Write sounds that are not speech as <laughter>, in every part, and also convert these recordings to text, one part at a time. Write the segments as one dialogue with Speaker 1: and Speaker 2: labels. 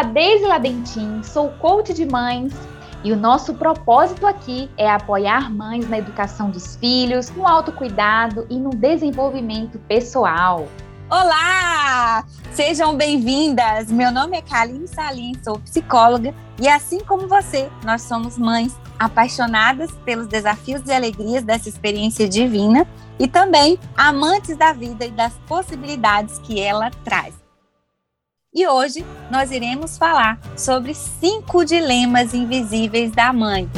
Speaker 1: a Deise sou coach de mães e o nosso propósito aqui é apoiar mães na educação dos filhos, no autocuidado e no desenvolvimento pessoal.
Speaker 2: Olá! Sejam bem-vindas! Meu nome é Kaline Salim, sou psicóloga e assim como você, nós somos mães apaixonadas pelos desafios e alegrias dessa experiência divina e também amantes da vida e das possibilidades que ela traz. E hoje nós iremos falar sobre cinco dilemas invisíveis da mãe.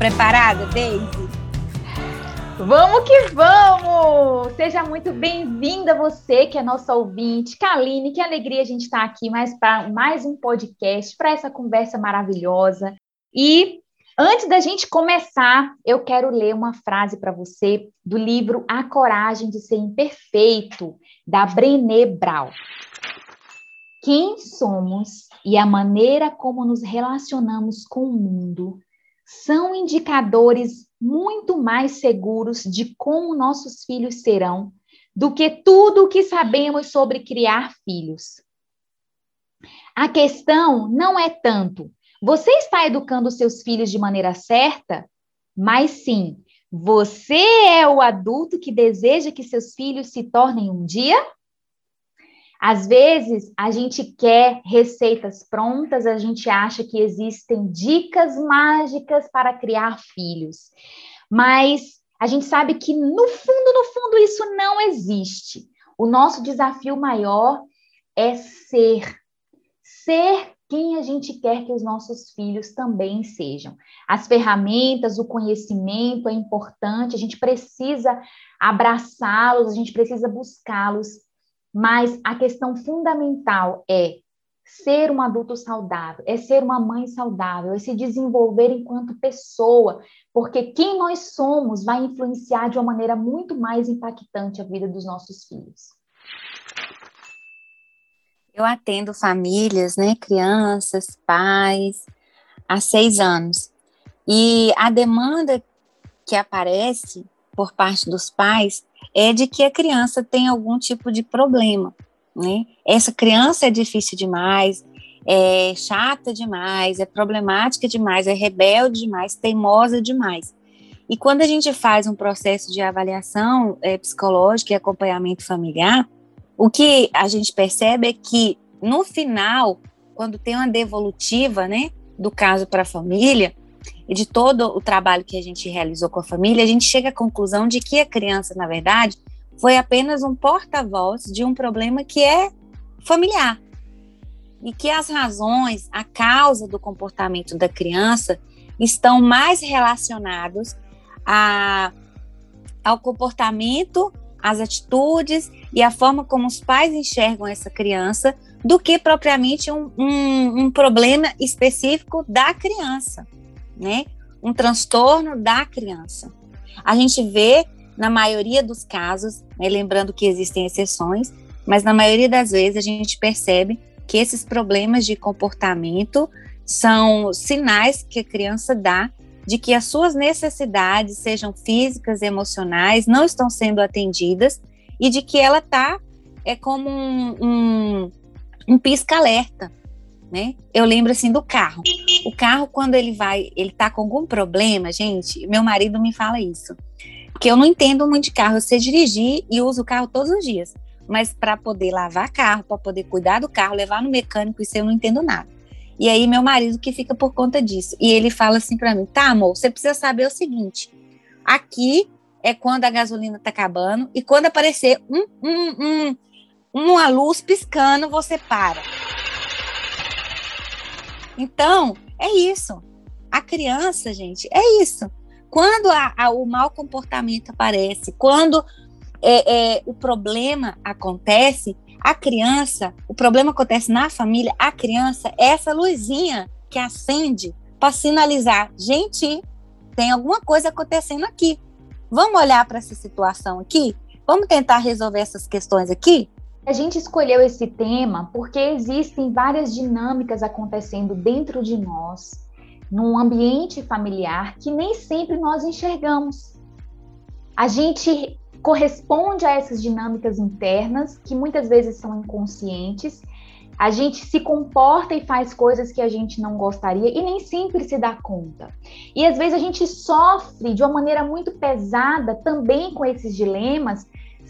Speaker 2: preparada, Daisy?
Speaker 1: Vamos que vamos! Seja muito bem-vinda você que é nossa ouvinte. Kaline, que alegria a gente estar aqui mais para mais um podcast, para essa conversa maravilhosa. E antes da gente começar, eu quero ler uma frase para você do livro A Coragem de Ser Imperfeito, da Brené Brown. Quem somos e a maneira como nos relacionamos com o mundo são indicadores muito mais seguros de como nossos filhos serão do que tudo o que sabemos sobre criar filhos. A questão não é tanto você está educando seus filhos de maneira certa, mas sim, você é o adulto que deseja que seus filhos se tornem um dia? Às vezes, a gente quer receitas prontas, a gente acha que existem dicas mágicas para criar filhos. Mas a gente sabe que, no fundo, no fundo, isso não existe. O nosso desafio maior é ser. Ser quem a gente quer que os nossos filhos também sejam. As ferramentas, o conhecimento é importante, a gente precisa abraçá-los, a gente precisa buscá-los mas a questão fundamental é ser um adulto saudável, é ser uma mãe saudável, é se desenvolver enquanto pessoa, porque quem nós somos vai influenciar de uma maneira muito mais impactante a vida dos nossos filhos.
Speaker 2: Eu atendo famílias, né, crianças, pais, há seis anos. E a demanda que aparece por parte dos pais é de que a criança tem algum tipo de problema, né? Essa criança é difícil demais, é chata demais, é problemática demais, é rebelde demais, teimosa demais. E quando a gente faz um processo de avaliação é, psicológica e acompanhamento familiar, o que a gente percebe é que no final, quando tem uma devolutiva, né, do caso para a família, e de todo o trabalho que a gente realizou com a família, a gente chega à conclusão de que a criança, na verdade, foi apenas um porta-voz de um problema que é familiar. E que as razões, a causa do comportamento da criança estão mais relacionados a, ao comportamento, às atitudes e a forma como os pais enxergam essa criança do que propriamente um, um, um problema específico da criança né? Um transtorno da criança. A gente vê, na maioria dos casos, né, lembrando que existem exceções, mas na maioria das vezes a gente percebe que esses problemas de comportamento são sinais que a criança dá de que as suas necessidades, sejam físicas, emocionais, não estão sendo atendidas e de que ela está é como um, um, um pisca-alerta, né? Eu lembro assim do carro. O carro, quando ele vai, ele tá com algum problema, gente, meu marido me fala isso. Porque eu não entendo muito de carro. Eu sei dirigir e uso o carro todos os dias. Mas para poder lavar carro, para poder cuidar do carro, levar no mecânico, isso eu não entendo nada. E aí, meu marido que fica por conta disso. E ele fala assim para mim: tá, amor, você precisa saber o seguinte: aqui é quando a gasolina tá acabando e quando aparecer um, um, um, uma luz piscando, você para. Então, é isso. A criança, gente, é isso. Quando a, a, o mau comportamento aparece, quando é, é, o problema acontece, a criança, o problema acontece na família, a criança é essa luzinha que acende para sinalizar: gente, tem alguma coisa acontecendo aqui. Vamos olhar para essa situação aqui? Vamos tentar resolver essas questões aqui?
Speaker 1: A gente escolheu esse tema porque existem várias dinâmicas acontecendo dentro de nós num ambiente familiar que nem sempre nós enxergamos. A gente corresponde a essas dinâmicas internas que muitas vezes são inconscientes. A gente se comporta e faz coisas que a gente não gostaria e nem sempre se dá conta. E às vezes a gente sofre de uma maneira muito pesada também com esses dilemas,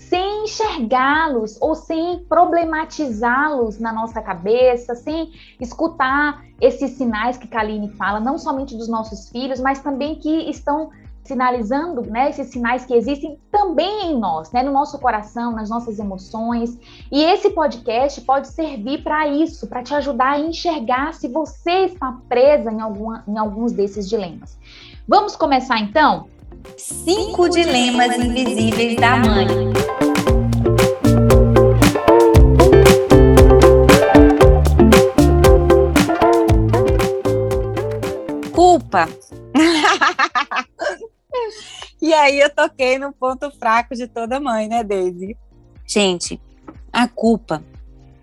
Speaker 1: sem enxergá-los ou sem problematizá-los na nossa cabeça, sem escutar esses sinais que Kaline fala, não somente dos nossos filhos, mas também que estão sinalizando né, esses sinais que existem também em nós, né, no nosso coração, nas nossas emoções. E esse podcast pode servir para isso, para te ajudar a enxergar se você está presa em, alguma, em alguns desses dilemas. Vamos começar então?
Speaker 2: Cinco dilemas invisíveis da mãe. Culpa. <laughs> e aí eu toquei no ponto fraco de toda mãe, né, Daisy? Gente, a culpa.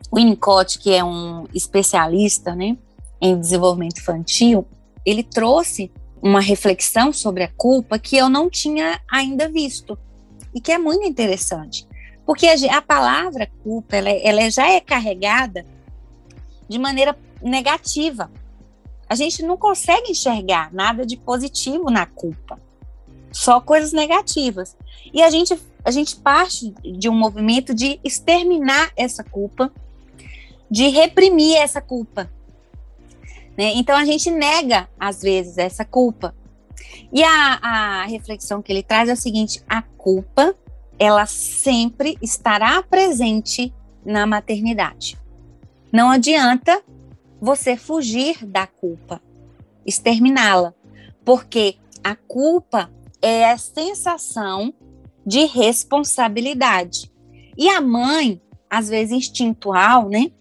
Speaker 2: O Winnicott, que é um especialista, né, em desenvolvimento infantil, ele trouxe uma reflexão sobre a culpa que eu não tinha ainda visto e que é muito interessante, porque a, a palavra culpa ela, ela já é carregada de maneira negativa. A gente não consegue enxergar nada de positivo na culpa, só coisas negativas. E a gente a gente parte de um movimento de exterminar essa culpa, de reprimir essa culpa, né? Então a gente nega, às vezes, essa culpa. E a, a reflexão que ele traz é a seguinte: a culpa, ela sempre estará presente na maternidade. Não adianta você fugir da culpa, exterminá-la, porque a culpa é a sensação de responsabilidade. E a mãe, às vezes instintual, né?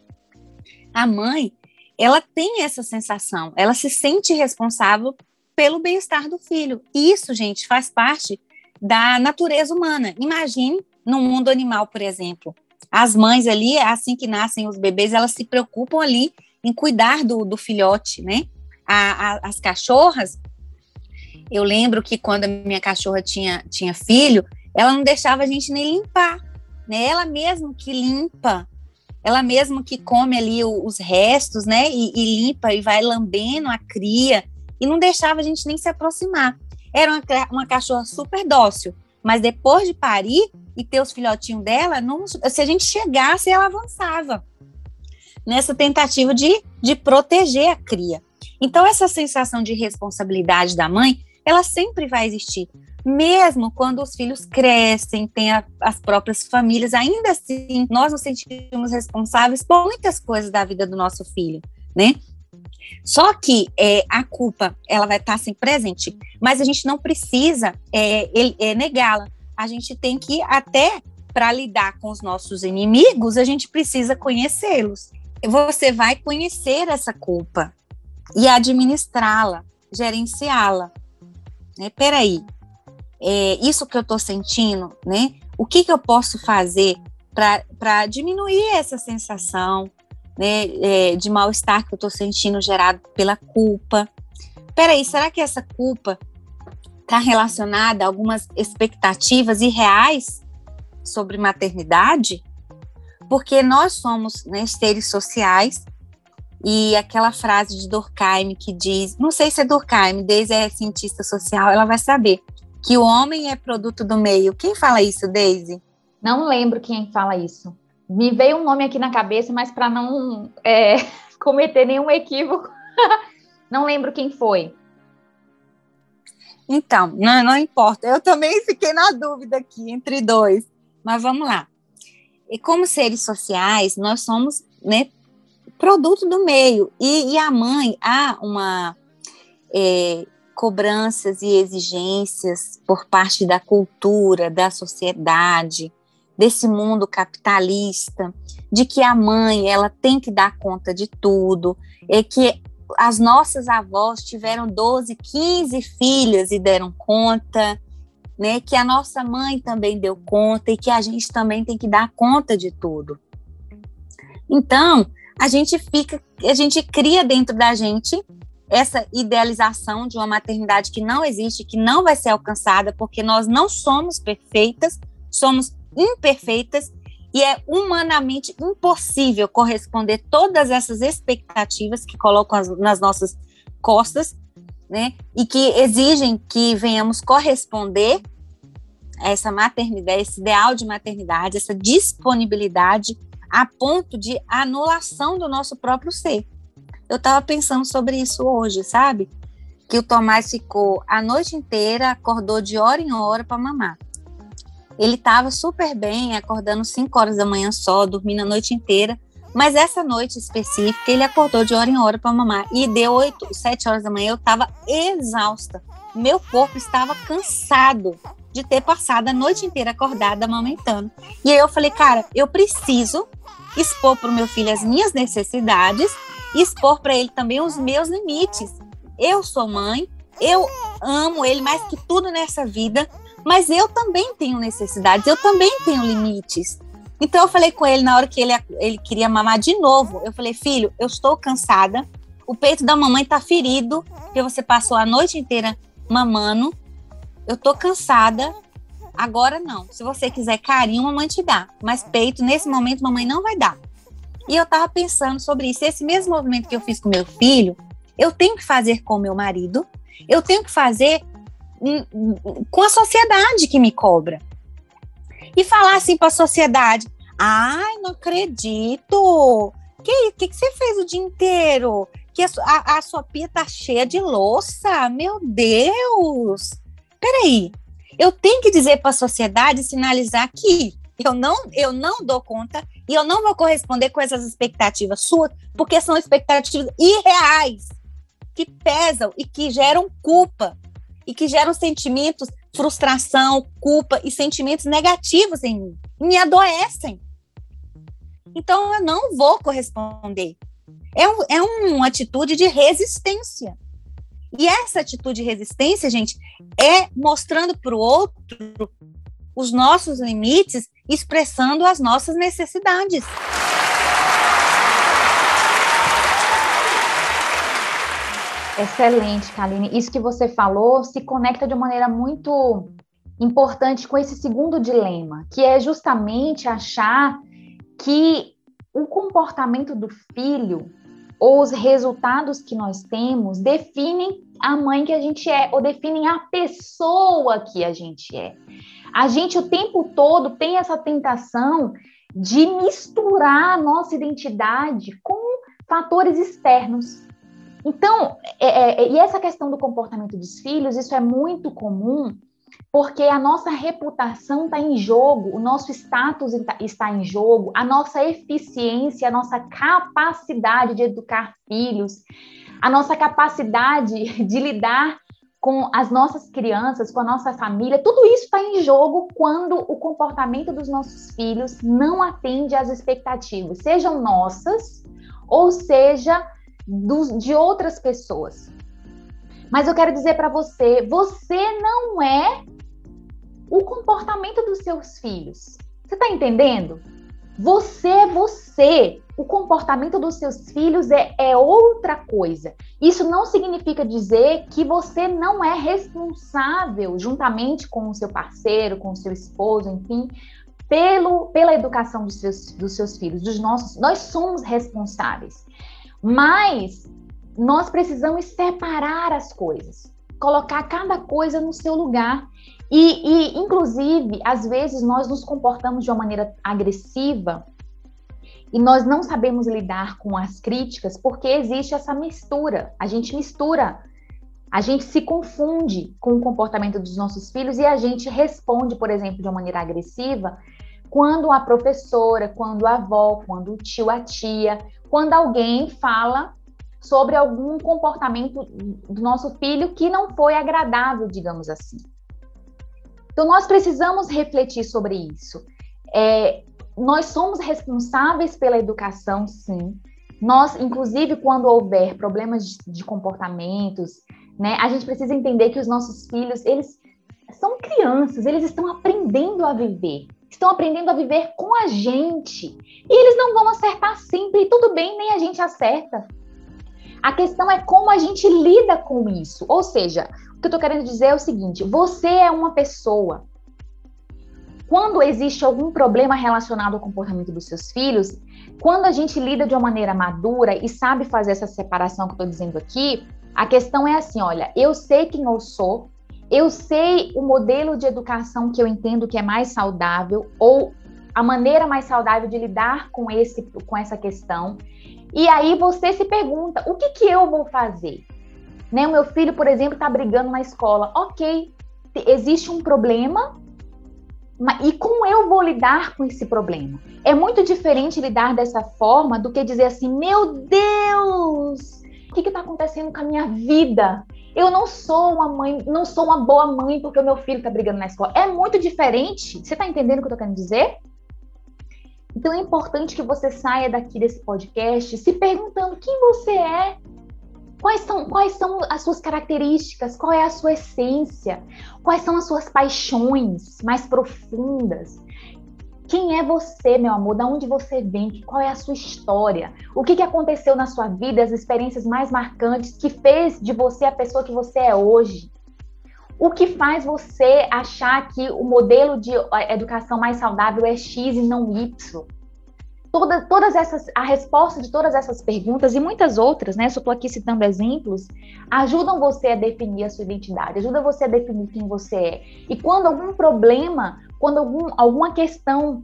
Speaker 2: A mãe, ela tem essa sensação, ela se sente responsável pelo bem-estar do filho. Isso, gente, faz parte da natureza humana. Imagine no mundo animal, por exemplo. As mães ali, assim que nascem os bebês, elas se preocupam ali em cuidar do, do filhote, né? A, a, as cachorras, eu lembro que quando a minha cachorra tinha, tinha filho, ela não deixava a gente nem limpar, né? Ela mesmo que limpa ela mesmo que come ali os restos, né, e, e, limpa e vai lambendo a cria, e não deixava a gente nem se aproximar. Era uma, uma cachorra super dócil, mas depois de parir e ter os filhotinhos dela, não, se a gente chegasse, ela avançava nessa tentativa de, de proteger a cria. Então, essa sensação de responsabilidade da mãe, ela sempre vai existir mesmo quando os filhos crescem, têm a, as próprias famílias, ainda assim nós nos sentimos responsáveis por muitas coisas da vida do nosso filho, né? Só que é, a culpa ela vai estar sempre presente, mas a gente não precisa é, é, negá-la. A gente tem que até para lidar com os nossos inimigos, a gente precisa conhecê-los. Você vai conhecer essa culpa e administrá-la, gerenciá-la. Né? Peraí, é, isso que eu estou sentindo, né? O que, que eu posso fazer para diminuir essa sensação né, é, de mal-estar que eu estou sentindo gerado pela culpa? Peraí, será que essa culpa está relacionada a algumas expectativas irreais sobre maternidade? Porque nós somos né, seres sociais e aquela frase de Durkheim que diz, não sei se é Durkheim, desde é cientista social, ela vai saber que o homem é produto do meio. Quem fala isso, Daisy?
Speaker 1: Não lembro quem fala isso. Me veio um nome aqui na cabeça, mas para não é, <laughs> cometer nenhum equívoco, <laughs> não lembro quem foi.
Speaker 2: Então, não, não importa. Eu também fiquei na dúvida aqui entre dois. Mas vamos lá. E como seres sociais, nós somos né, produto do meio. E, e a mãe, há uma é, cobranças e exigências por parte da cultura, da sociedade, desse mundo capitalista, de que a mãe ela tem que dar conta de tudo, é que as nossas avós tiveram 12, 15 filhas e deram conta, né? Que a nossa mãe também deu conta e que a gente também tem que dar conta de tudo. Então, a gente fica, a gente cria dentro da gente essa idealização de uma maternidade que não existe, que não vai ser alcançada, porque nós não somos perfeitas, somos imperfeitas e é humanamente impossível corresponder todas essas expectativas que colocam as, nas nossas costas, né? E que exigem que venhamos corresponder a essa maternidade, esse ideal de maternidade, essa disponibilidade a ponto de anulação do nosso próprio ser. Eu estava pensando sobre isso hoje, sabe? Que o Tomás ficou a noite inteira, acordou de hora em hora para mamar. Ele estava super bem, acordando 5 horas da manhã só, dormindo a noite inteira. Mas essa noite específica, ele acordou de hora em hora para mamar. E deu 8, 7 horas da manhã, eu estava exausta. Meu corpo estava cansado de ter passado a noite inteira acordada amamentando. E aí eu falei, cara, eu preciso expor para o meu filho as minhas necessidades e expor para ele também os meus limites. Eu sou mãe, eu amo ele mais que tudo nessa vida, mas eu também tenho necessidades, eu também tenho limites. Então eu falei com ele na hora que ele, ele queria mamar de novo. Eu falei, filho, eu estou cansada, o peito da mamãe está ferido, porque você passou a noite inteira mamando. Eu tô cansada. Agora não. Se você quiser carinho, mamãe te dá. Mas peito, nesse momento, mamãe não vai dar. E eu tava pensando sobre isso. Esse mesmo movimento que eu fiz com meu filho, eu tenho que fazer com meu marido, eu tenho que fazer com a sociedade que me cobra. E falar assim para a sociedade: ai, não acredito. Que, que, que você fez o dia inteiro? Que a, a, a sua pia tá cheia de louça? Meu Deus! peraí, eu tenho que dizer para a sociedade, sinalizar que eu não, eu não dou conta e eu não vou corresponder com essas expectativas suas, porque são expectativas irreais, que pesam e que geram culpa, e que geram sentimentos, frustração, culpa e sentimentos negativos em mim, me adoecem. Então eu não vou corresponder. É, um, é uma atitude de resistência. E essa atitude de resistência, gente, é mostrando para o outro os nossos limites, expressando as nossas necessidades.
Speaker 1: Excelente, Kaline. Isso que você falou se conecta de uma maneira muito importante com esse segundo dilema, que é justamente achar que o comportamento do filho ou os resultados que nós temos definem a mãe que a gente é, ou definem a pessoa que a gente é. A gente o tempo todo tem essa tentação de misturar a nossa identidade com fatores externos. Então, é, é, é e essa questão do comportamento dos filhos, isso é muito comum porque a nossa reputação está em jogo, o nosso status está em jogo, a nossa eficiência, a nossa capacidade de educar filhos, a nossa capacidade de lidar com as nossas crianças, com a nossa família, tudo isso está em jogo quando o comportamento dos nossos filhos não atende às expectativas, sejam nossas ou seja dos, de outras pessoas. Mas eu quero dizer para você, você não é o comportamento dos seus filhos. Você está entendendo? Você é você. O comportamento dos seus filhos é, é outra coisa. Isso não significa dizer que você não é responsável, juntamente com o seu parceiro, com o seu esposo, enfim, pelo, pela educação dos seus, dos seus filhos, dos nossos. Nós somos responsáveis. Mas nós precisamos separar as coisas, colocar cada coisa no seu lugar. E, e, inclusive, às vezes nós nos comportamos de uma maneira agressiva e nós não sabemos lidar com as críticas porque existe essa mistura. A gente mistura, a gente se confunde com o comportamento dos nossos filhos e a gente responde, por exemplo, de uma maneira agressiva quando a professora, quando a avó, quando o tio, a tia, quando alguém fala sobre algum comportamento do nosso filho que não foi agradável, digamos assim. Então, nós precisamos refletir sobre isso. É, nós somos responsáveis pela educação, sim. Nós, inclusive, quando houver problemas de, de comportamentos, né, a gente precisa entender que os nossos filhos, eles são crianças, eles estão aprendendo a viver, estão aprendendo a viver com a gente. E eles não vão acertar sempre, e tudo bem, nem a gente acerta. A questão é como a gente lida com isso. Ou seja, o que eu estou querendo dizer é o seguinte: você é uma pessoa. Quando existe algum problema relacionado ao comportamento dos seus filhos, quando a gente lida de uma maneira madura e sabe fazer essa separação que eu estou dizendo aqui, a questão é assim: olha, eu sei quem eu sou, eu sei o modelo de educação que eu entendo que é mais saudável, ou a maneira mais saudável de lidar com, esse, com essa questão. E aí você se pergunta: o que, que eu vou fazer? Né, o meu filho, por exemplo, está brigando na escola. Ok, existe um problema, e como eu vou lidar com esse problema? É muito diferente lidar dessa forma do que dizer assim: meu Deus, o que está acontecendo com a minha vida? Eu não sou uma mãe, não sou uma boa mãe porque o meu filho está brigando na escola. É muito diferente. Você está entendendo o que eu estou querendo dizer? Então é importante que você saia daqui desse podcast se perguntando quem você é, quais são, quais são as suas características, qual é a sua essência, quais são as suas paixões mais profundas. Quem é você, meu amor? Da onde você vem? Qual é a sua história? O que, que aconteceu na sua vida? As experiências mais marcantes que fez de você a pessoa que você é hoje? O que faz você achar que o modelo de educação mais saudável é X e não Y? Toda, todas essas, a resposta de todas essas perguntas e muitas outras, né? Só estou aqui citando exemplos, ajudam você a definir a sua identidade, ajuda você a definir quem você é. E quando algum problema, quando algum, alguma questão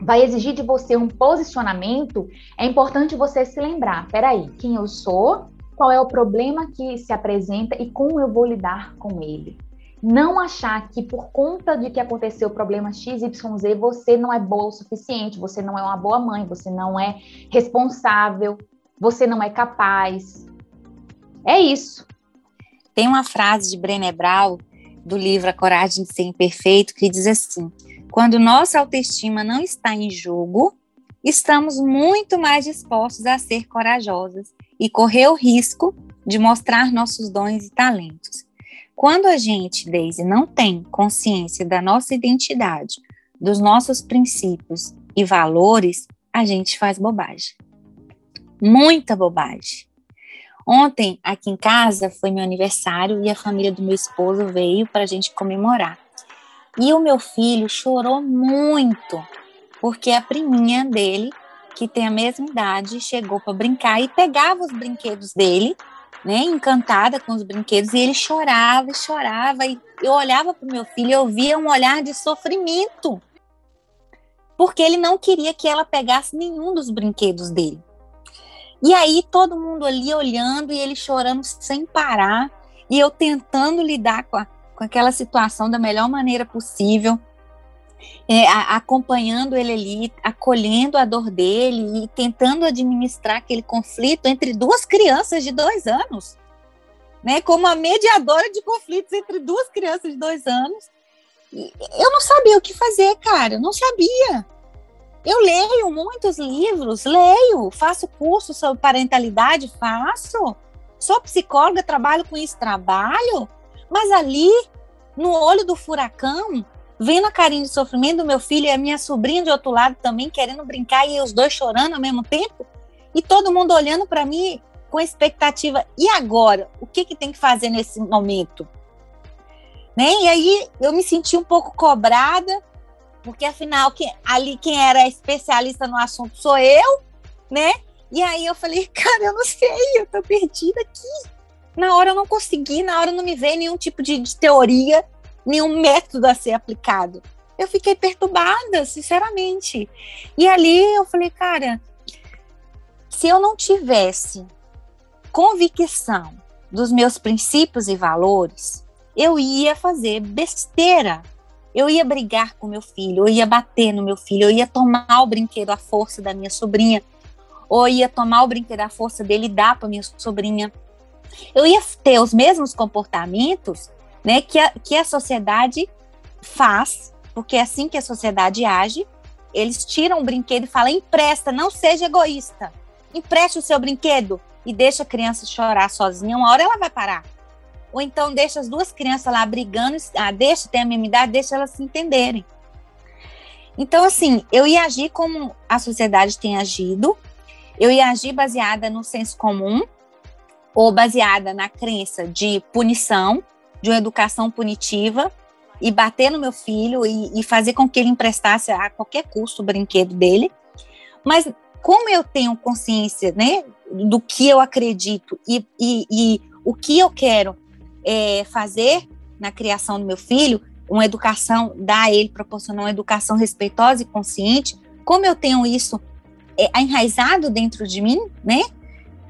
Speaker 1: vai exigir de você um posicionamento, é importante você se lembrar: peraí, quem eu sou, qual é o problema que se apresenta e como eu vou lidar com ele. Não achar que por conta de que aconteceu o problema XYZ, você não é boa o suficiente, você não é uma boa mãe, você não é responsável, você não é capaz. É isso.
Speaker 2: Tem uma frase de Brené Brown, do livro A Coragem de Ser Imperfeito, que diz assim: Quando nossa autoestima não está em jogo, estamos muito mais dispostos a ser corajosas e correr o risco de mostrar nossos dons e talentos. Quando a gente, Daisy, não tem consciência da nossa identidade, dos nossos princípios e valores, a gente faz bobagem. Muita bobagem. Ontem, aqui em casa, foi meu aniversário e a família do meu esposo veio para a gente comemorar. E o meu filho chorou muito, porque a priminha dele que tem a mesma idade, chegou para brincar e pegava os brinquedos dele, né, encantada com os brinquedos, e ele chorava e chorava, e eu olhava para o meu filho e eu via um olhar de sofrimento, porque ele não queria que ela pegasse nenhum dos brinquedos dele. E aí todo mundo ali olhando e ele chorando sem parar, e eu tentando lidar com, a, com aquela situação da melhor maneira possível é, a, acompanhando ele ali, acolhendo a dor dele e tentando administrar aquele conflito entre duas crianças de dois anos, né? Como a mediadora de conflitos entre duas crianças de dois anos. Eu não sabia o que fazer, cara, eu não sabia. Eu leio muitos livros, leio, faço curso sobre parentalidade, faço. Sou psicóloga, trabalho com isso, trabalho. Mas ali, no olho do furacão, vendo a carinha de sofrimento do meu filho e a minha sobrinha de outro lado também querendo brincar e os dois chorando ao mesmo tempo, e todo mundo olhando para mim com expectativa. E agora? O que, que tem que fazer nesse momento? Né? E aí eu me senti um pouco cobrada, porque afinal quem, ali quem era especialista no assunto sou eu, né? E aí eu falei, <laughs> cara, eu não sei, eu tô perdida aqui. Na hora eu não consegui, na hora não me veio nenhum tipo de, de teoria nenhum método a ser aplicado. Eu fiquei perturbada, sinceramente. E ali eu falei, cara, se eu não tivesse convicção dos meus princípios e valores, eu ia fazer besteira. Eu ia brigar com meu filho, eu ia bater no meu filho, eu ia tomar o brinquedo à força da minha sobrinha, ou ia tomar o brinquedo à força dele e dar para minha sobrinha. Eu ia ter os mesmos comportamentos né, que, a, que a sociedade faz, porque é assim que a sociedade age. Eles tiram o brinquedo e falam: empresta, não seja egoísta. Empreste o seu brinquedo e deixa a criança chorar sozinha. Uma hora ela vai parar. Ou então deixa as duas crianças lá brigando, ah, deixa, tem a mesma idade, deixa elas se entenderem. Então, assim, eu ia agir como a sociedade tem agido, eu ia agir baseada no senso comum, ou baseada na crença de punição, de uma educação punitiva, e bater no meu filho e, e fazer com que ele emprestasse a qualquer custo o brinquedo dele. Mas como eu tenho consciência né, do que eu acredito e, e, e o que eu quero é, fazer na criação do meu filho, uma educação, dar a ele, proporcionar uma educação respeitosa e consciente, como eu tenho isso é, enraizado dentro de mim, né?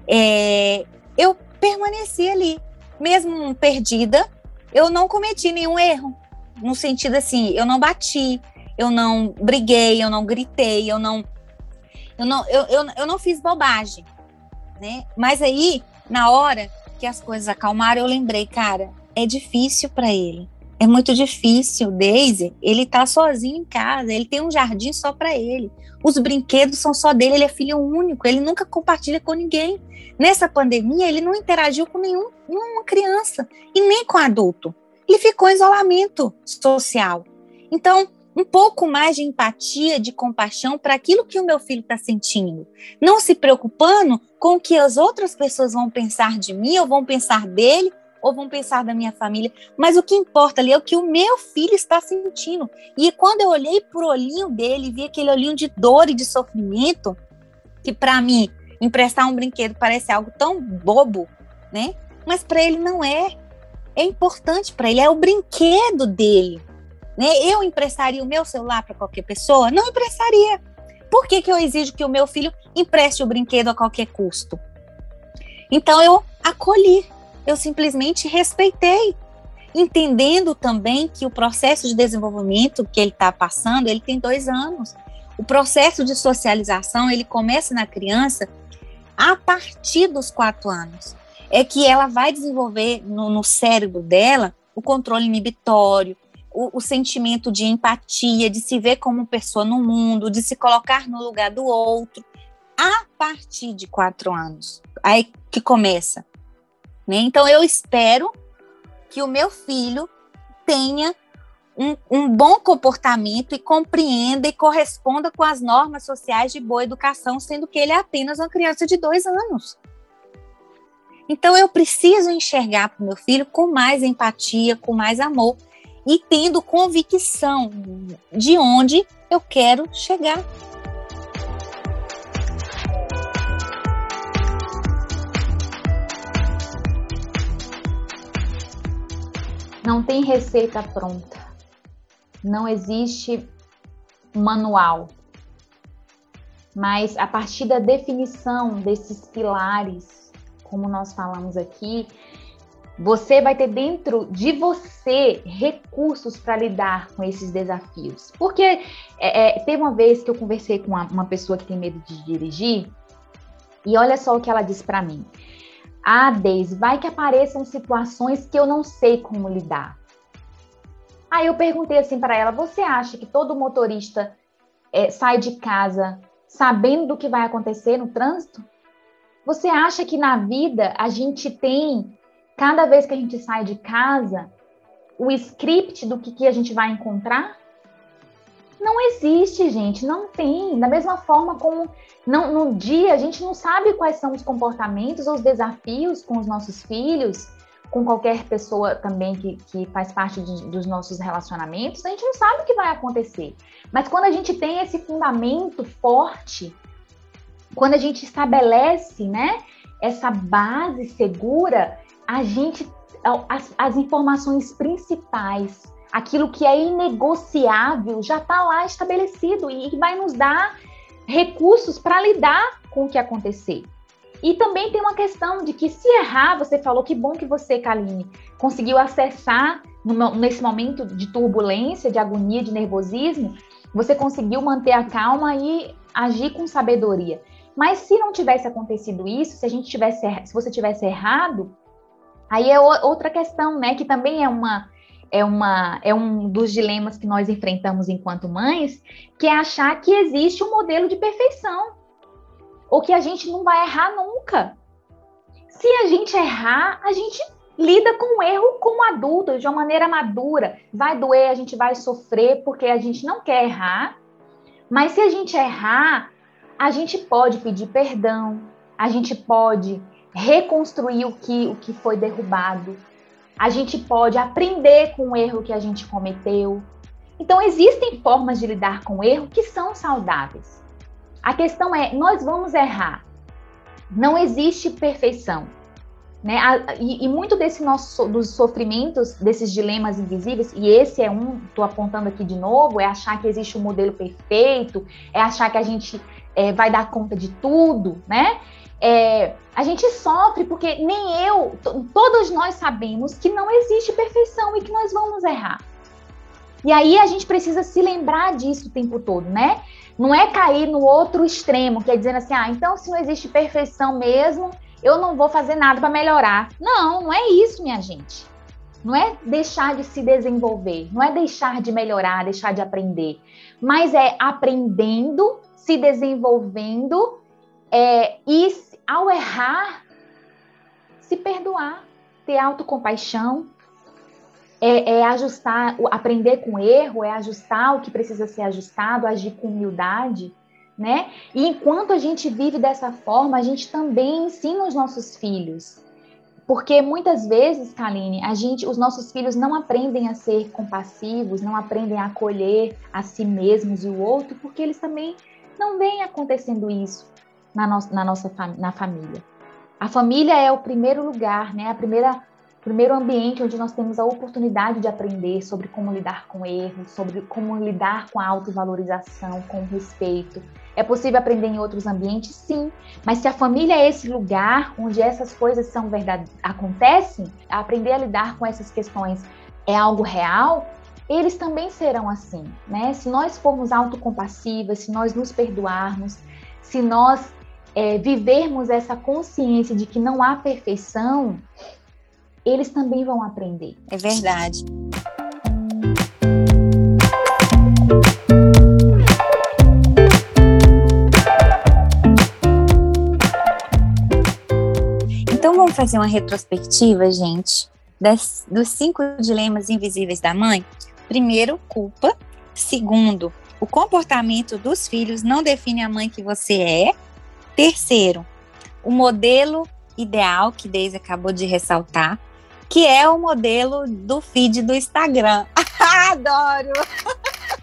Speaker 2: É, eu permaneci ali, mesmo perdida, eu não cometi nenhum erro, no sentido assim, eu não bati, eu não briguei, eu não gritei, eu não eu não, eu, eu, eu não fiz bobagem, né? Mas aí, na hora que as coisas acalmaram, eu lembrei, cara, é difícil para ele. É muito difícil, Daisy. Ele tá sozinho em casa, ele tem um jardim só para ele. Os brinquedos são só dele, ele é filho único, ele nunca compartilha com ninguém. Nessa pandemia, ele não interagiu com nenhum, nenhuma criança e nem com adulto. Ele ficou em isolamento social. Então, um pouco mais de empatia, de compaixão para aquilo que o meu filho está sentindo. Não se preocupando com o que as outras pessoas vão pensar de mim, ou vão pensar dele, ou vão pensar da minha família. Mas o que importa ali é o que o meu filho está sentindo. E quando eu olhei para o olhinho dele, vi aquele olhinho de dor e de sofrimento, que para mim, emprestar um brinquedo parece algo tão bobo, né? Mas para ele não é. É importante para ele, é o brinquedo dele. Né? Eu emprestaria o meu celular para qualquer pessoa? Não emprestaria. Por que, que eu exijo que o meu filho empreste o brinquedo a qualquer custo? Então eu acolhi, eu simplesmente respeitei, entendendo também que o processo de desenvolvimento que ele está passando, ele tem dois anos. O processo de socialização ele começa na criança a partir dos quatro anos. É que ela vai desenvolver no, no cérebro dela o controle inibitório, o, o, sentimento de empatia, de se ver como pessoa no mundo, de se colocar no lugar do outro, a partir de quatro anos. Aí que começa. Né? Então, eu espero que o meu filho tenha um, um, bom comportamento e compreenda e corresponda com as normas sociais de boa educação, sendo que ele é apenas uma criança de dois anos. Então, eu preciso enxergar para o meu filho com mais empatia, com mais amor, e tendo convicção de onde eu quero chegar.
Speaker 1: Não tem receita pronta. Não existe manual. Mas a partir da definição desses pilares, como nós falamos aqui, você vai ter dentro de você recursos para lidar com esses desafios. Porque é, é, teve uma vez que eu conversei com uma, uma, pessoa que tem medo de dirigir, e olha só o que ela disse para mim. Ah, vai que apareçam situações que eu não sei como lidar. Aí eu perguntei assim para ela: você acha que todo motorista é, sai de casa sabendo do que vai acontecer no trânsito? Você acha que na vida a gente tem cada vez que a gente sai de casa, o script do que, que a gente vai encontrar? Não existe, gente, não tem. Da mesma forma como não, no dia a gente não sabe quais são os comportamentos ou os desafios com os nossos filhos, com qualquer pessoa também que, que faz parte de, dos nossos relacionamentos, a gente não sabe o que vai acontecer. Mas quando a gente tem esse fundamento forte, quando a gente estabelece, né, essa base segura, a gente as, as informações principais, aquilo que é inegociável, já está lá estabelecido e vai nos dar recursos para lidar com o que acontecer. E também tem uma questão de que se errar, você falou que bom que você, Kaline, conseguiu acessar nesse momento de turbulência, de agonia, de nervosismo, você conseguiu manter a calma e agir com sabedoria. Mas se não tivesse acontecido isso, se a gente tivesse, se você tivesse errado, Aí é outra questão, né, que também é uma é uma é um dos dilemas que nós enfrentamos enquanto mães, que é achar que existe um modelo de perfeição ou que a gente não vai errar nunca. Se a gente errar, a gente lida com o erro como adulto, de uma maneira madura. Vai doer, a gente vai sofrer porque a gente não quer errar. Mas se a gente errar, a gente pode pedir perdão, a gente pode reconstruir o que, o que foi derrubado. A gente pode aprender com o erro que a gente cometeu. Então, existem formas de lidar com o erro que são saudáveis. A questão é, nós vamos errar. Não existe perfeição. Né? E, e, muito desse nosso, dos sofrimentos, desses dilemas invisíveis, e esse é um, estou apontando aqui de novo, é achar que existe um modelo perfeito, é achar que a gente é, vai dar conta de tudo, né? É, a gente sofre porque nem eu, todos nós sabemos que não existe perfeição e que nós vamos errar. E aí a gente precisa se lembrar disso o tempo todo, né? Não é cair no outro extremo, que é dizendo assim, ah, então se não existe perfeição mesmo, eu não vou fazer nada para melhorar. Não, não é isso, minha gente. Não é deixar de se desenvolver, não é deixar de melhorar, deixar de aprender, mas é aprendendo, se desenvolvendo é, e ao errar, se perdoar, ter autocompaixão, é, é ajustar, aprender com erro, é ajustar o que precisa ser ajustado, agir com humildade né? E enquanto a gente vive dessa forma, a gente também ensina os nossos filhos. Porque muitas vezes, Kaline, a gente, os nossos filhos não aprendem a ser compassivos, não aprendem a acolher a si mesmos e o outro, porque eles também não veem acontecendo isso na, no, na nossa na família. A família é o primeiro lugar, né? A primeira primeiro ambiente onde nós temos a oportunidade de aprender sobre como lidar com erros, sobre como lidar com a autovalorização, com respeito. É possível aprender em outros ambientes? Sim. Mas se a família é esse lugar onde essas coisas são verdade, acontecem, aprender a lidar com essas questões é algo real, eles também serão assim, né? Se nós formos autocompassivas, se nós nos perdoarmos, se nós é, vivermos essa consciência de que não há perfeição, eles também vão aprender.
Speaker 2: É verdade. fazer uma retrospectiva, gente, das, dos cinco dilemas invisíveis da mãe. Primeiro, culpa. Segundo, o comportamento dos filhos não define a mãe que você é. Terceiro, o modelo ideal que Deise acabou de ressaltar, que é o modelo do feed do Instagram. <laughs> Adoro!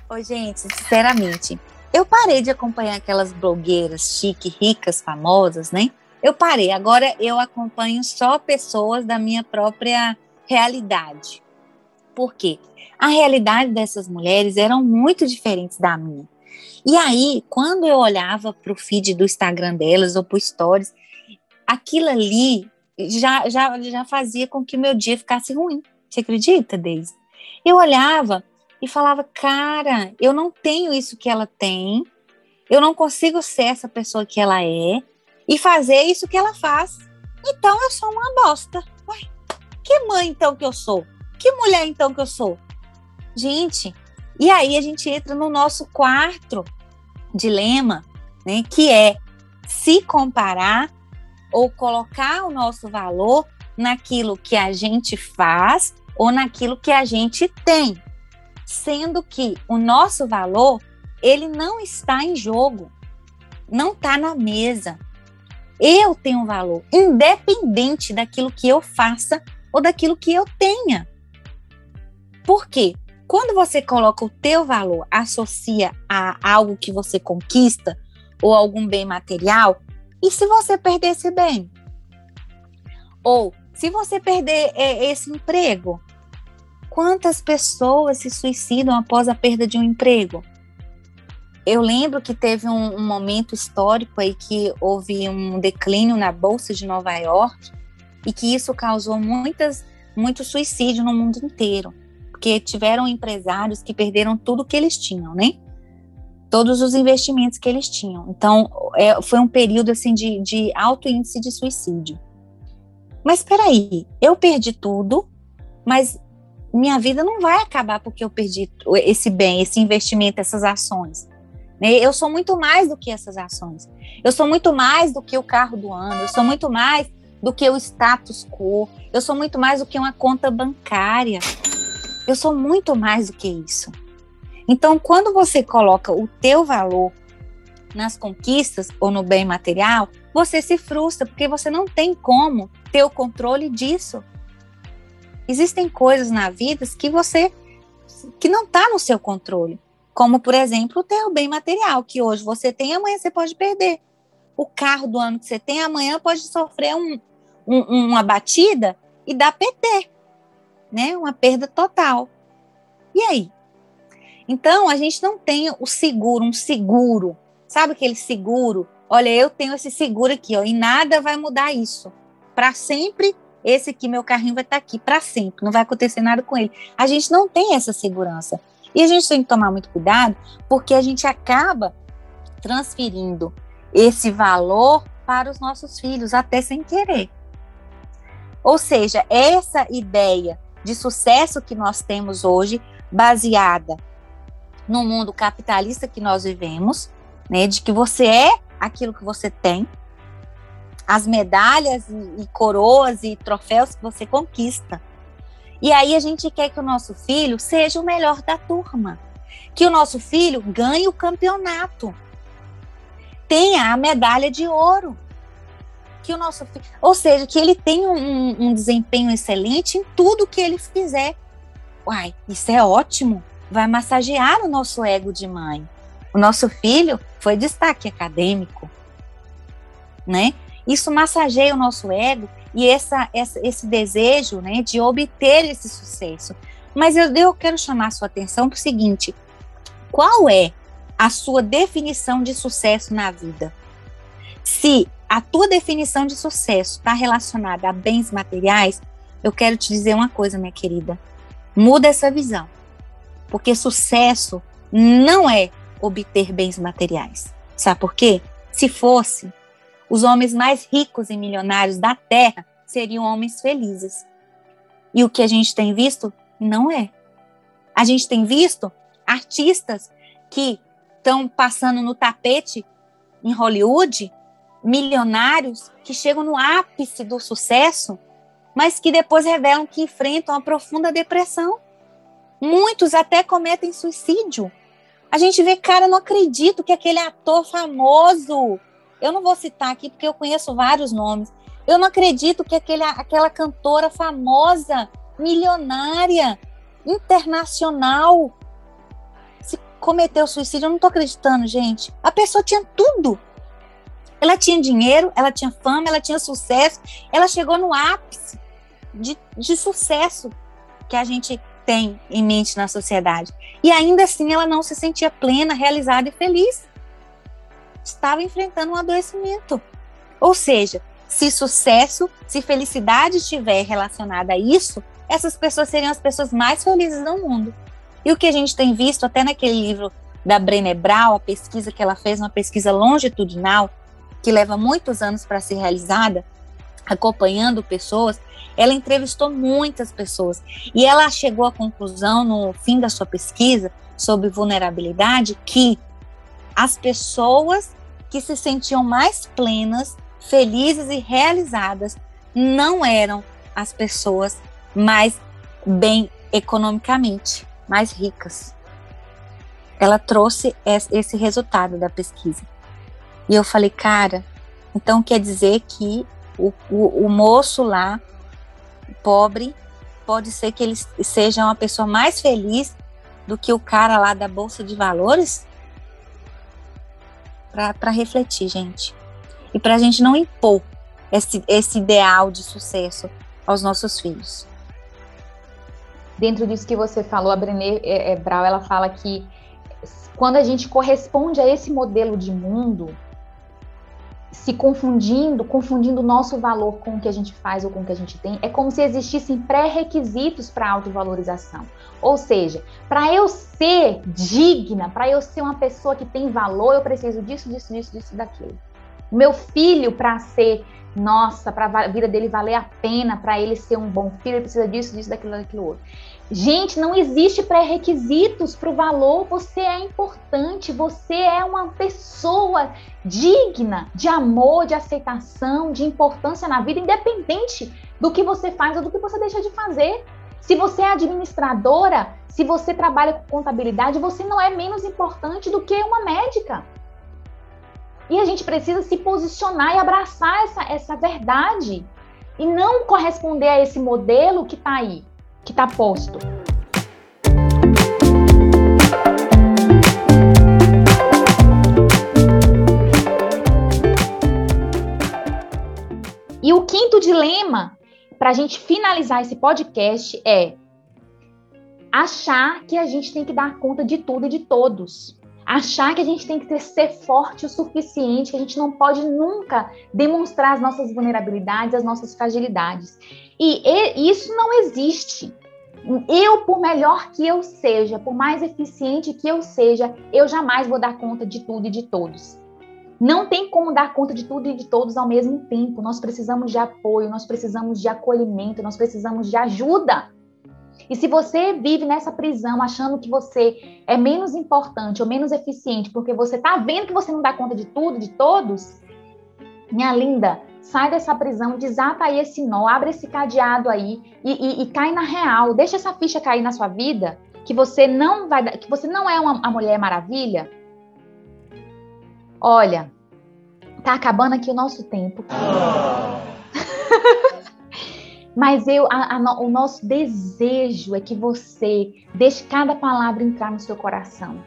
Speaker 2: Ô, gente, sinceramente, eu parei de acompanhar aquelas blogueiras chique, ricas, famosas, né? eu parei. Agora eu acompanho só pessoas da minha própria realidade. Por quê? A realidade dessas mulheres eram muito diferentes da minha. E aí, quando eu olhava para o feed do Instagram delas ou para stories, aquilo ali já, já, já fazia com que meu dia ficasse ruim. Você acredita, Deise? Eu olhava e falava, cara, eu não tenho isso que ela tem, eu não consigo ser essa pessoa que ela é, e fazer isso que ela faz. Então eu sou uma bosta. Ué, que mãe então que eu sou? Que mulher então que eu sou? Gente, e aí a gente entra no nosso quarto dilema, né, que é se comparar ou colocar o nosso valor naquilo que a gente faz ou naquilo que a gente tem, sendo que o nosso valor ele não está em jogo, não está na mesa. Eu tenho valor, independente daquilo que eu faça ou daquilo que eu tenha. Por quê? Quando você coloca o teu valor, associa a algo que você conquista ou algum bem material, e se você perder esse bem? Ou se você perder é, esse emprego? Quantas pessoas se suicidam após a perda de um emprego? Eu lembro que teve um, um, momento histórico aí que houve um declínio na Bolsa de Nova York e que isso causou muitas, muito suicídio no mundo inteiro, porque tiveram empresários que perderam tudo que eles tinham, né? Todos os investimentos que eles tinham. Então, é, foi um período assim de, de alto índice de suicídio. Mas espera aí, eu perdi tudo, mas minha vida não vai acabar porque eu perdi esse bem, esse investimento, essas ações. Né? Eu sou muito mais do que essas ações. Eu sou muito mais do que o carro do ano. Eu sou muito mais do que o status quo. Eu sou muito mais do que uma conta bancária. Eu sou muito mais do que isso. Então, quando você coloca o teu valor nas conquistas ou no bem material, você se frustra, porque você não tem como ter o controle disso. Existem coisas na vida que você que não está no seu controle, como por exemplo o teu bem material, que hoje você tem, amanhã você pode perder. O carro do ano que você tem, amanhã pode sofrer um, um, uma batida e dar PT, né? Uma perda total. E aí? Então, a gente não tem o seguro, um seguro. Sabe aquele seguro? Olha, eu tenho esse seguro aqui, ó, e nada vai mudar isso. Para sempre, esse aqui, meu carrinho vai estar tá aqui, para sempre, não vai acontecer nada com ele. A gente não tem essa segurança. E a gente tem que tomar muito cuidado, porque a gente acaba transferindo esse valor para os nossos filhos, até sem querer. Ou seja, essa ideia de sucesso que nós temos hoje, baseada no mundo capitalista que nós vivemos, né, de que você é aquilo que você tem, as medalhas e, e coroas e troféus que você conquista. E aí a gente quer que o nosso filho seja o melhor da turma, que o nosso filho ganhe o campeonato, tenha a medalha de ouro, que o nosso filho, ou seja, que ele tenha um, um desempenho excelente em tudo que ele fizer. Uai, isso é ótimo vai massagear o nosso ego de mãe. O nosso filho foi destaque acadêmico, né? Isso massageia o nosso ego e essa, essa, esse desejo, né, de obter esse sucesso. Mas eu, eu quero chamar a sua atenção para o seguinte: qual é a sua definição de sucesso na vida? Se a tua definição de sucesso está relacionada a bens materiais, eu quero te dizer uma coisa, minha querida. Muda essa visão. Porque sucesso não é obter bens materiais. Sabe por quê? Se fosse, os homens mais ricos e milionários da Terra seriam homens felizes. E o que a gente tem visto não é. A gente tem visto artistas que estão passando no tapete em Hollywood, milionários que chegam no ápice do sucesso, mas que depois revelam que enfrentam uma profunda depressão. Muitos até cometem suicídio. A gente vê, cara, não acredito que aquele ator famoso, eu não vou citar aqui porque eu conheço vários nomes. Eu não acredito que aquele, aquela cantora famosa, milionária, internacional, se cometeu suicídio. Eu não tô acreditando, gente. A pessoa tinha tudo. Ela tinha dinheiro, ela tinha fama, ela tinha sucesso, ela chegou no ápice de, de sucesso que a gente tem em mente na sociedade. E ainda assim ela não se sentia plena, realizada e feliz. Estava enfrentando um adoecimento. Ou seja, se sucesso, se felicidade estiver relacionada a isso, essas pessoas seriam as pessoas mais felizes do mundo. E o que a gente tem visto até naquele livro da Brené Brown, a pesquisa que ela fez, uma pesquisa longitudinal, que leva muitos anos para ser realizada, acompanhando pessoas, ela entrevistou muitas pessoas e ela chegou à conclusão no fim da sua pesquisa sobre vulnerabilidade que as pessoas que se sentiam mais plenas, felizes e realizadas não eram as pessoas mais bem economicamente, mais ricas. Ela trouxe esse resultado da pesquisa. E eu falei, cara, então quer dizer que o, o, o moço lá pobre, pode ser que ele seja uma pessoa mais feliz do que o cara lá da Bolsa de Valores? Para refletir, gente. E para a gente não impor esse, esse ideal de sucesso aos nossos filhos.
Speaker 1: Dentro disso que você falou, a Brené é, é, Brau, ela fala que quando a gente corresponde a esse modelo de mundo, se confundindo, confundindo o nosso valor com o que a gente faz ou com o que a gente tem, é como se existissem pré-requisitos para autovalorização. Ou seja, para eu ser digna, para eu ser uma pessoa que tem valor, eu preciso disso, disso, disso, disso, daquilo. O meu filho, para ser, nossa, para a vida dele valer a pena, para ele ser um bom filho, ele precisa disso, disso, daquilo, daquilo outro. Gente, não existe pré-requisitos para o valor. Você é importante, você é uma pessoa digna de amor, de aceitação, de importância na vida, independente do que você faz ou do que você deixa de fazer. Se você é administradora, se você trabalha com contabilidade, você não é menos importante do que uma médica. E a gente precisa se posicionar e abraçar essa, essa verdade. E não corresponder a esse modelo que está aí, que está posto. E o quinto dilema, para a gente finalizar esse podcast, é achar que a gente tem que dar conta de tudo e de todos. Achar que a gente tem que ter, ser forte o suficiente, que a gente não pode nunca demonstrar as nossas vulnerabilidades, as nossas fragilidades. E, e isso não existe. Eu, por melhor que eu seja, por mais eficiente que eu seja, eu jamais vou dar conta de tudo e de todos. Não tem como dar conta de tudo e de todos ao mesmo tempo. Nós precisamos de apoio, nós precisamos de acolhimento, nós precisamos de ajuda. E se você vive nessa prisão achando que você é menos importante ou menos eficiente porque você está vendo que você não dá conta de tudo, de todos, minha linda, sai dessa prisão, desata aí esse nó, abre esse cadeado aí e, e, e cai na real. Deixa essa ficha cair na sua vida que você não vai, que você não é uma, uma mulher maravilha. Olha, tá acabando aqui o nosso tempo. <laughs> Mas eu, a, a, o nosso desejo é que você deixe cada palavra entrar no seu coração,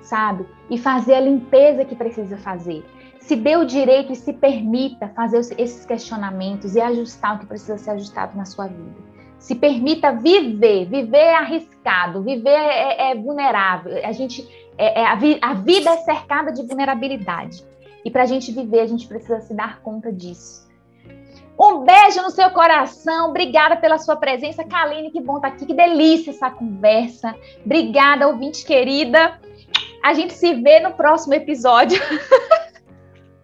Speaker 1: sabe? E fazer a limpeza que precisa fazer. Se dê o direito e se permita fazer esses questionamentos e ajustar o que precisa ser ajustado na sua vida. Se permita viver. Viver é arriscado, viver é, é vulnerável. A gente é, é a, vi, a vida é cercada de vulnerabilidade. E para a gente viver, a gente precisa se dar conta disso. Um beijo no seu coração. Obrigada pela sua presença, Kaline. Que bom estar tá aqui. Que delícia essa conversa. Obrigada, ouvinte querida. A gente se vê no próximo episódio. <laughs>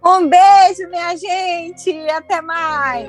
Speaker 2: Um beijo, minha gente. Até mais.